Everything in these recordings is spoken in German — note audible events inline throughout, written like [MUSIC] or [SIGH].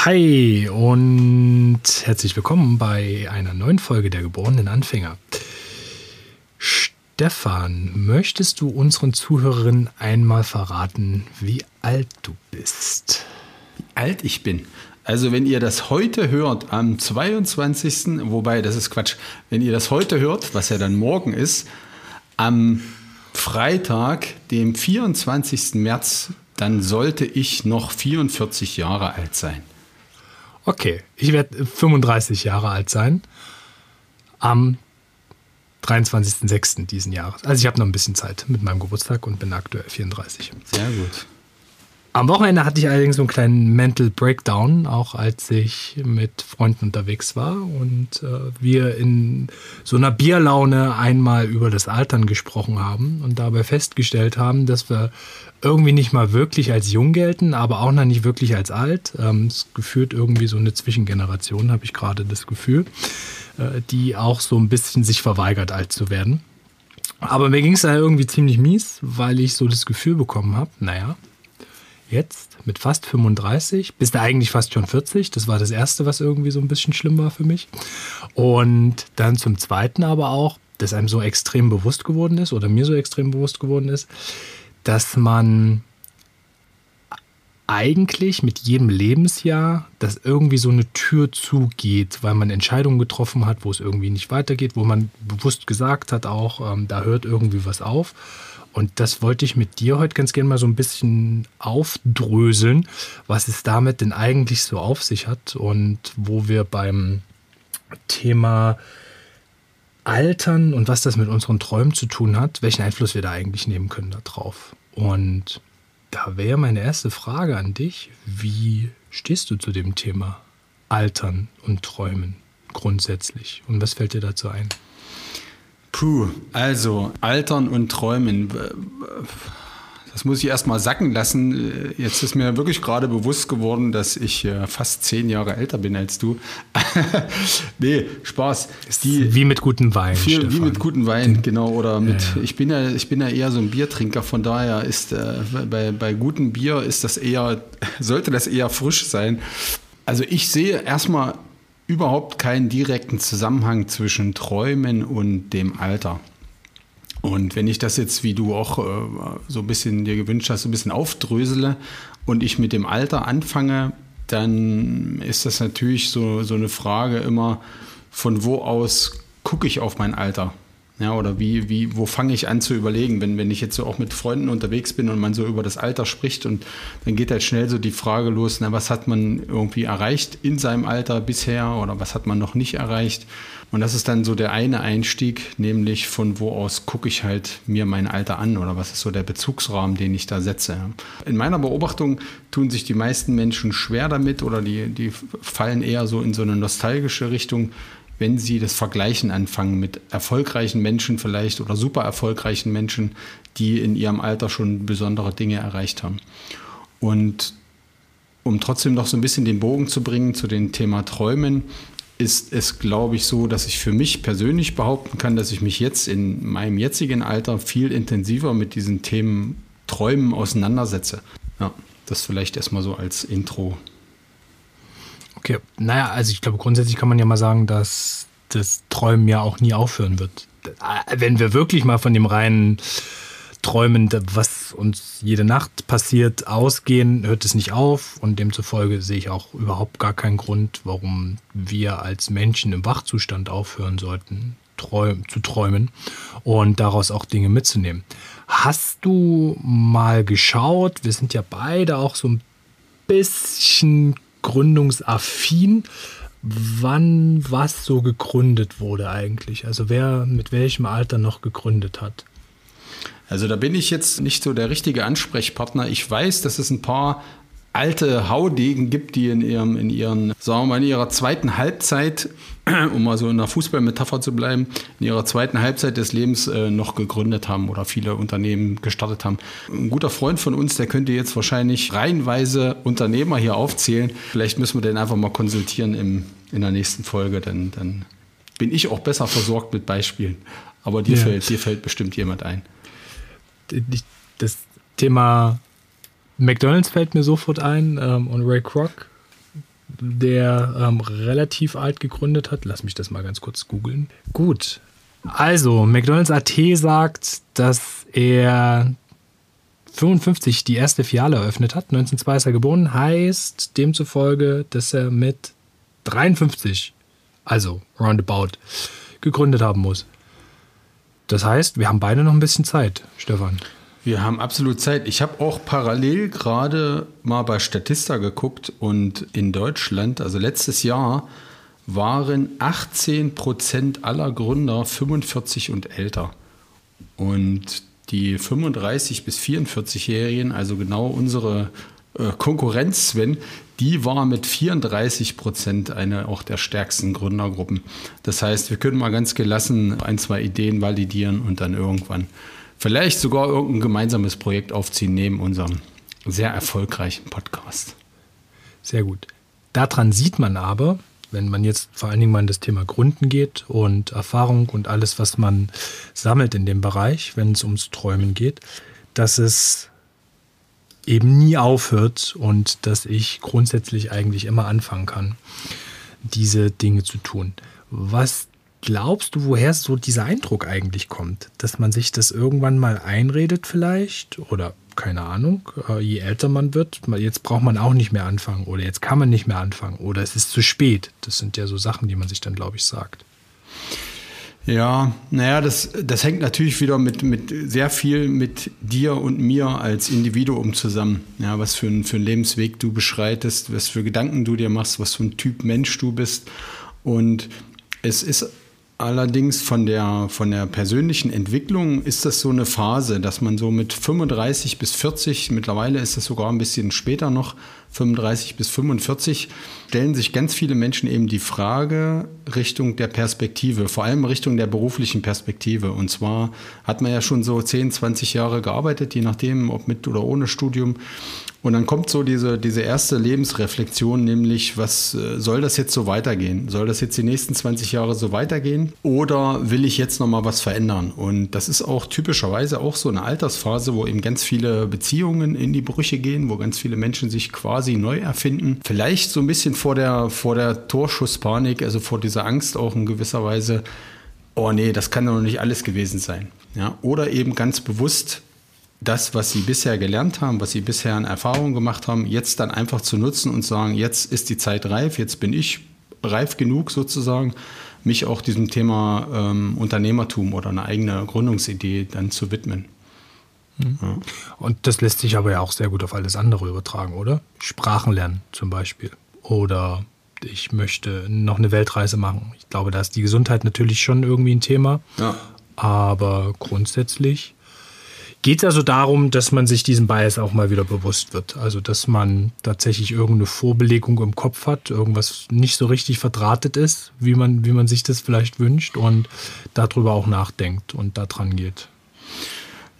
Hi und herzlich willkommen bei einer neuen Folge der geborenen Anfänger. Stefan, möchtest du unseren Zuhörerinnen einmal verraten, wie alt du bist? Wie alt ich bin? Also wenn ihr das heute hört, am 22., wobei das ist Quatsch, wenn ihr das heute hört, was ja dann morgen ist, am Freitag, dem 24. März, dann sollte ich noch 44 Jahre alt sein. Okay, ich werde 35 Jahre alt sein. Am 23.06. diesen Jahres. Also ich habe noch ein bisschen Zeit mit meinem Geburtstag und bin aktuell 34. Sehr gut. Am Wochenende hatte ich allerdings so einen kleinen Mental Breakdown, auch als ich mit Freunden unterwegs war und äh, wir in so einer Bierlaune einmal über das Altern gesprochen haben und dabei festgestellt haben, dass wir irgendwie nicht mal wirklich als jung gelten, aber auch noch nicht wirklich als alt. Ähm, es geführt irgendwie so eine Zwischengeneration, habe ich gerade das Gefühl, äh, die auch so ein bisschen sich verweigert, alt zu werden. Aber mir ging es da irgendwie ziemlich mies, weil ich so das Gefühl bekommen habe, naja, jetzt mit fast 35, bist du eigentlich fast schon 40. Das war das Erste, was irgendwie so ein bisschen schlimm war für mich. Und dann zum Zweiten aber auch, dass einem so extrem bewusst geworden ist oder mir so extrem bewusst geworden ist, dass man eigentlich mit jedem Lebensjahr, dass irgendwie so eine Tür zugeht, weil man Entscheidungen getroffen hat, wo es irgendwie nicht weitergeht, wo man bewusst gesagt hat auch, ähm, da hört irgendwie was auf. Und das wollte ich mit dir heute ganz gerne mal so ein bisschen aufdröseln, was es damit denn eigentlich so auf sich hat und wo wir beim Thema Altern und was das mit unseren Träumen zu tun hat, welchen Einfluss wir da eigentlich nehmen können darauf. Und da wäre meine erste Frage an dich, wie stehst du zu dem Thema Altern und Träumen grundsätzlich? Und was fällt dir dazu ein? Puh, also Altern und Träumen. Das muss ich erstmal sacken lassen. Jetzt ist mir wirklich gerade bewusst geworden, dass ich fast zehn Jahre älter bin als du. [LAUGHS] nee, Spaß. Die, wie mit gutem Wein. Viel, wie mit gutem Wein, genau. Oder mit, ja, ja. ich bin ja, ich bin ja eher so ein Biertrinker, von daher ist äh, bei, bei gutem Bier ist das eher, [LAUGHS] sollte das eher frisch sein. Also ich sehe erstmal überhaupt keinen direkten Zusammenhang zwischen Träumen und dem Alter. Und wenn ich das jetzt, wie du auch äh, so ein bisschen dir gewünscht hast, so ein bisschen aufdrösele und ich mit dem Alter anfange, dann ist das natürlich so, so eine Frage immer, von wo aus gucke ich auf mein Alter? Ja, oder wie, wie, wo fange ich an zu überlegen, wenn, wenn ich jetzt so auch mit Freunden unterwegs bin und man so über das Alter spricht und dann geht halt schnell so die Frage los, na, was hat man irgendwie erreicht in seinem Alter bisher oder was hat man noch nicht erreicht? Und das ist dann so der eine Einstieg, nämlich von wo aus gucke ich halt mir mein Alter an oder was ist so der Bezugsrahmen, den ich da setze. In meiner Beobachtung tun sich die meisten Menschen schwer damit oder die, die fallen eher so in so eine nostalgische Richtung, wenn sie das Vergleichen anfangen mit erfolgreichen Menschen vielleicht oder super erfolgreichen Menschen, die in ihrem Alter schon besondere Dinge erreicht haben. Und um trotzdem noch so ein bisschen den Bogen zu bringen zu dem Thema Träumen, ist es, glaube ich, so, dass ich für mich persönlich behaupten kann, dass ich mich jetzt in meinem jetzigen Alter viel intensiver mit diesen Themen Träumen auseinandersetze. Ja, das vielleicht erstmal so als Intro Okay, naja, also ich glaube, grundsätzlich kann man ja mal sagen, dass das Träumen ja auch nie aufhören wird. Wenn wir wirklich mal von dem reinen Träumen, was uns jede Nacht passiert, ausgehen, hört es nicht auf. Und demzufolge sehe ich auch überhaupt gar keinen Grund, warum wir als Menschen im Wachzustand aufhören sollten, träum zu träumen und daraus auch Dinge mitzunehmen. Hast du mal geschaut, wir sind ja beide auch so ein bisschen gründungsaffin, wann was so gegründet wurde eigentlich. Also wer mit welchem Alter noch gegründet hat. Also da bin ich jetzt nicht so der richtige Ansprechpartner. Ich weiß, dass es ein paar alte Haudegen gibt, die in ihrem, in ihren, sagen wir mal, in ihrer zweiten Halbzeit, [CLEARS THROAT] um mal so in der Fußballmetapher zu bleiben, in ihrer zweiten Halbzeit des Lebens äh, noch gegründet haben oder viele Unternehmen gestartet haben. Ein guter Freund von uns, der könnte jetzt wahrscheinlich reihenweise Unternehmer hier aufzählen. Vielleicht müssen wir den einfach mal konsultieren im, in der nächsten Folge, denn dann bin ich auch besser versorgt mit Beispielen. Aber dir, ja. fällt, dir fällt bestimmt jemand ein. Das Thema McDonalds fällt mir sofort ein ähm, und Ray Kroc, der ähm, relativ alt gegründet hat. Lass mich das mal ganz kurz googeln. Gut. Also, McDonalds AT sagt, dass er 55 die erste Filiale eröffnet hat. 1902 ist er geboren. Heißt demzufolge, dass er mit 53, also roundabout, gegründet haben muss. Das heißt, wir haben beide noch ein bisschen Zeit, Stefan. Wir haben absolut Zeit. Ich habe auch parallel gerade mal bei Statista geguckt und in Deutschland, also letztes Jahr, waren 18 Prozent aller Gründer 45 und älter. Und die 35 bis 44-Jährigen, also genau unsere äh, Konkurrenz, Sven, die war mit 34 Prozent eine auch der stärksten Gründergruppen. Das heißt, wir können mal ganz gelassen ein, zwei Ideen validieren und dann irgendwann vielleicht sogar irgendein gemeinsames Projekt aufziehen neben unserem sehr erfolgreichen Podcast. Sehr gut. Daran sieht man aber, wenn man jetzt vor allen Dingen mal in das Thema Gründen geht und Erfahrung und alles, was man sammelt in dem Bereich, wenn es ums Träumen geht, dass es eben nie aufhört und dass ich grundsätzlich eigentlich immer anfangen kann, diese Dinge zu tun. Was glaubst du, woher so dieser Eindruck eigentlich kommt? Dass man sich das irgendwann mal einredet vielleicht? Oder keine Ahnung, äh, je älter man wird, jetzt braucht man auch nicht mehr anfangen oder jetzt kann man nicht mehr anfangen oder es ist zu spät. Das sind ja so Sachen, die man sich dann, glaube ich, sagt. Ja, naja, das, das hängt natürlich wieder mit, mit sehr viel mit dir und mir als Individuum zusammen. Ja, was für, ein, für einen Lebensweg du beschreitest, was für Gedanken du dir machst, was für ein Typ Mensch du bist. Und es ist Allerdings von der, von der persönlichen Entwicklung ist das so eine Phase, dass man so mit 35 bis 40, mittlerweile ist das sogar ein bisschen später noch, 35 bis 45, stellen sich ganz viele Menschen eben die Frage Richtung der Perspektive, vor allem Richtung der beruflichen Perspektive. Und zwar hat man ja schon so 10, 20 Jahre gearbeitet, je nachdem, ob mit oder ohne Studium. Und dann kommt so diese, diese erste Lebensreflexion, nämlich, was äh, soll das jetzt so weitergehen? Soll das jetzt die nächsten 20 Jahre so weitergehen? Oder will ich jetzt nochmal was verändern? Und das ist auch typischerweise auch so eine Altersphase, wo eben ganz viele Beziehungen in die Brüche gehen, wo ganz viele Menschen sich quasi neu erfinden. Vielleicht so ein bisschen vor der, vor der Torschusspanik, also vor dieser Angst auch in gewisser Weise, oh nee, das kann doch nicht alles gewesen sein. Ja, oder eben ganz bewusst das, was sie bisher gelernt haben, was sie bisher an Erfahrungen gemacht haben, jetzt dann einfach zu nutzen und sagen, jetzt ist die Zeit reif, jetzt bin ich reif genug sozusagen, mich auch diesem Thema ähm, Unternehmertum oder eine eigene Gründungsidee dann zu widmen. Mhm. Und das lässt sich aber ja auch sehr gut auf alles andere übertragen, oder? Sprachen lernen zum Beispiel. Oder ich möchte noch eine Weltreise machen. Ich glaube, da ist die Gesundheit natürlich schon irgendwie ein Thema. Ja. Aber grundsätzlich geht es also darum, dass man sich diesem Bias auch mal wieder bewusst wird. Also, dass man tatsächlich irgendeine Vorbelegung im Kopf hat, irgendwas nicht so richtig verdrahtet ist, wie man, wie man sich das vielleicht wünscht und darüber auch nachdenkt und da dran geht.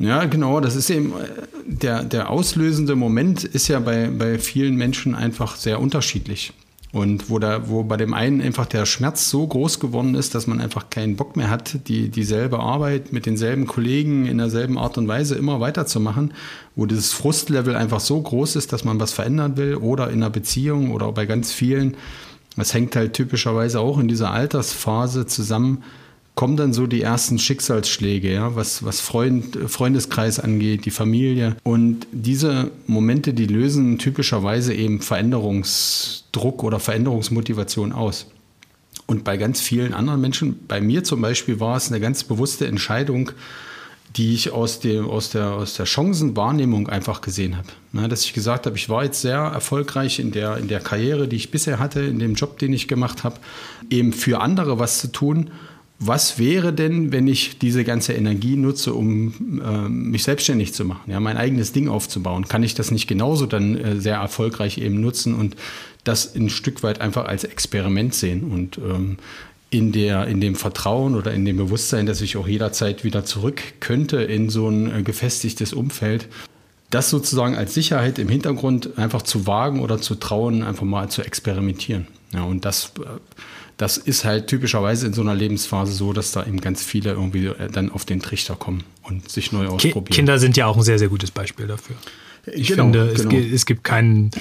Ja, genau, das ist eben äh, der, der auslösende Moment ist ja bei, bei vielen Menschen einfach sehr unterschiedlich. Und wo, da, wo bei dem einen einfach der Schmerz so groß geworden ist, dass man einfach keinen Bock mehr hat, die, dieselbe Arbeit mit denselben Kollegen in derselben Art und Weise immer weiterzumachen, wo dieses Frustlevel einfach so groß ist, dass man was verändern will oder in einer Beziehung oder bei ganz vielen. Das hängt halt typischerweise auch in dieser Altersphase zusammen, kommen dann so die ersten Schicksalsschläge, ja, was, was Freund, Freundeskreis angeht, die Familie. Und diese Momente, die lösen typischerweise eben Veränderungsdruck oder Veränderungsmotivation aus. Und bei ganz vielen anderen Menschen, bei mir zum Beispiel, war es eine ganz bewusste Entscheidung, die ich aus, dem, aus, der, aus der Chancenwahrnehmung einfach gesehen habe. Ne, dass ich gesagt habe, ich war jetzt sehr erfolgreich in der, in der Karriere, die ich bisher hatte, in dem Job, den ich gemacht habe, eben für andere was zu tun was wäre denn, wenn ich diese ganze Energie nutze, um äh, mich selbstständig zu machen, ja, mein eigenes Ding aufzubauen? Kann ich das nicht genauso dann äh, sehr erfolgreich eben nutzen und das ein Stück weit einfach als Experiment sehen und ähm, in, der, in dem Vertrauen oder in dem Bewusstsein, dass ich auch jederzeit wieder zurück könnte in so ein äh, gefestigtes Umfeld, das sozusagen als Sicherheit im Hintergrund einfach zu wagen oder zu trauen, einfach mal zu experimentieren. Ja, und das, äh, das ist halt typischerweise in so einer Lebensphase so, dass da eben ganz viele irgendwie äh, dann auf den Trichter kommen und sich neu ausprobieren. Kinder sind ja auch ein sehr, sehr gutes Beispiel dafür. Ich genau, finde, genau. Es, es, gibt keinen,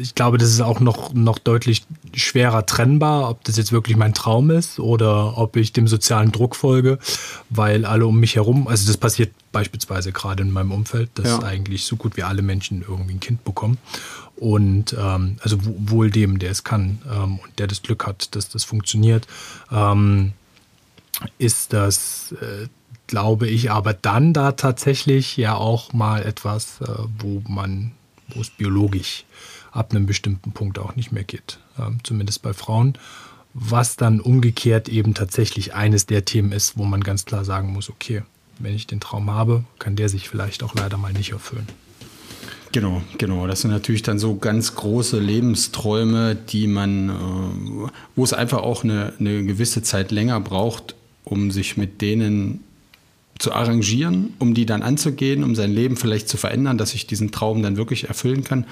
ich glaube, das ist auch noch, noch deutlich schwerer trennbar, ob das jetzt wirklich mein Traum ist oder ob ich dem sozialen Druck folge, weil alle um mich herum, also das passiert beispielsweise gerade in meinem Umfeld, dass ja. eigentlich so gut wie alle Menschen irgendwie ein Kind bekommen. Und ähm, also wohl dem, der es kann ähm, und der das Glück hat, dass das funktioniert, ähm, ist das äh, glaube ich, aber dann da tatsächlich ja auch mal etwas, äh, wo man, wo es biologisch ab einem bestimmten Punkt auch nicht mehr geht, ähm, zumindest bei Frauen. Was dann umgekehrt eben tatsächlich eines der Themen ist, wo man ganz klar sagen muss, okay, wenn ich den Traum habe, kann der sich vielleicht auch leider mal nicht erfüllen. Genau, genau. Das sind natürlich dann so ganz große Lebensträume, die man, äh, wo es einfach auch eine, eine gewisse Zeit länger braucht, um sich mit denen zu arrangieren, um die dann anzugehen, um sein Leben vielleicht zu verändern, dass ich diesen Traum dann wirklich erfüllen kann.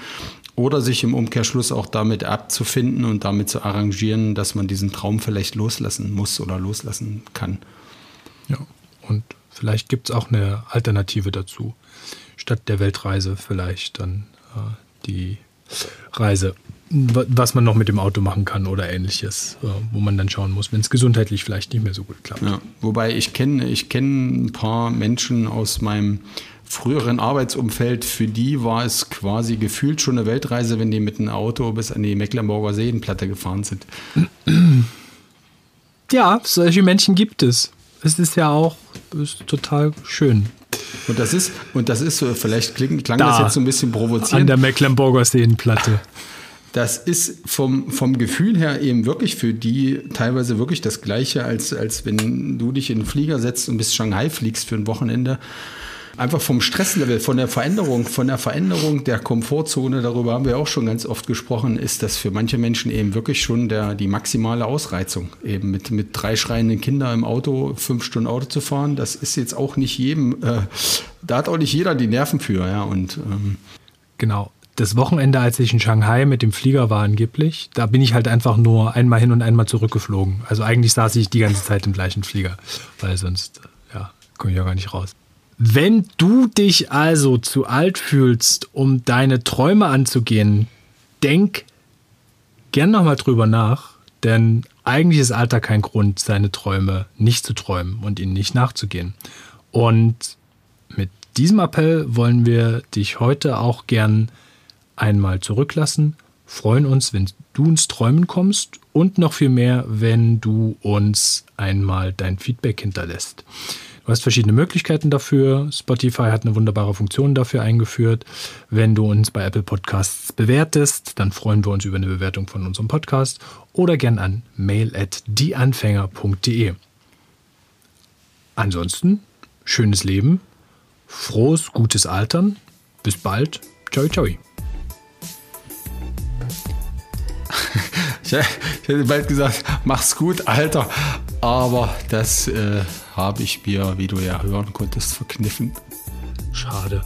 Oder sich im Umkehrschluss auch damit abzufinden und damit zu arrangieren, dass man diesen Traum vielleicht loslassen muss oder loslassen kann. Ja, und vielleicht gibt es auch eine Alternative dazu. Statt der Weltreise vielleicht dann äh, die Reise was man noch mit dem Auto machen kann oder ähnliches, äh, wo man dann schauen muss, wenn es gesundheitlich vielleicht nicht mehr so gut klappt. Ja, wobei ich kenne ich kenn ein paar Menschen aus meinem früheren Arbeitsumfeld, für die war es quasi gefühlt schon eine Weltreise, wenn die mit einem Auto bis an die Mecklenburger Seenplatte gefahren sind. Ja, solche Menschen gibt es. Es ist ja auch ist total schön. Und das ist, und das ist so, vielleicht kling, klang da, das jetzt so ein bisschen provozierend. An der Mecklenburger Seenplatte. das ist vom, vom Gefühl her eben wirklich für die teilweise wirklich das Gleiche, als, als wenn du dich in den Flieger setzt und bis Shanghai fliegst für ein Wochenende. Einfach vom Stresslevel, von der Veränderung, von der Veränderung der Komfortzone, darüber haben wir auch schon ganz oft gesprochen, ist das für manche Menschen eben wirklich schon der, die maximale Ausreizung. Eben mit, mit drei schreienden Kindern im Auto, fünf Stunden Auto zu fahren, das ist jetzt auch nicht jedem, äh, da hat auch nicht jeder die Nerven für, ja. Und ähm, Genau das Wochenende, als ich in Shanghai mit dem Flieger war angeblich, da bin ich halt einfach nur einmal hin und einmal zurückgeflogen. Also eigentlich saß ich die ganze Zeit im gleichen Flieger, weil sonst, ja, komme ich ja gar nicht raus. Wenn du dich also zu alt fühlst, um deine Träume anzugehen, denk gern nochmal drüber nach, denn eigentlich ist Alter kein Grund, seine Träume nicht zu träumen und ihnen nicht nachzugehen. Und mit diesem Appell wollen wir dich heute auch gern einmal zurücklassen, freuen uns, wenn du ins Träumen kommst und noch viel mehr, wenn du uns einmal dein Feedback hinterlässt. Du hast verschiedene Möglichkeiten dafür. Spotify hat eine wunderbare Funktion dafür eingeführt. Wenn du uns bei Apple Podcasts bewertest, dann freuen wir uns über eine Bewertung von unserem Podcast oder gern an mail at dieanfänger.de. Ansonsten, schönes Leben, frohes, gutes Altern. Bis bald. Ciao, ciao. [LAUGHS] ich, hätte bald gesagt, mach's gut, Alter. Aber das äh, habe ich mir, wie du ja hören konntest, verkniffen. Schade.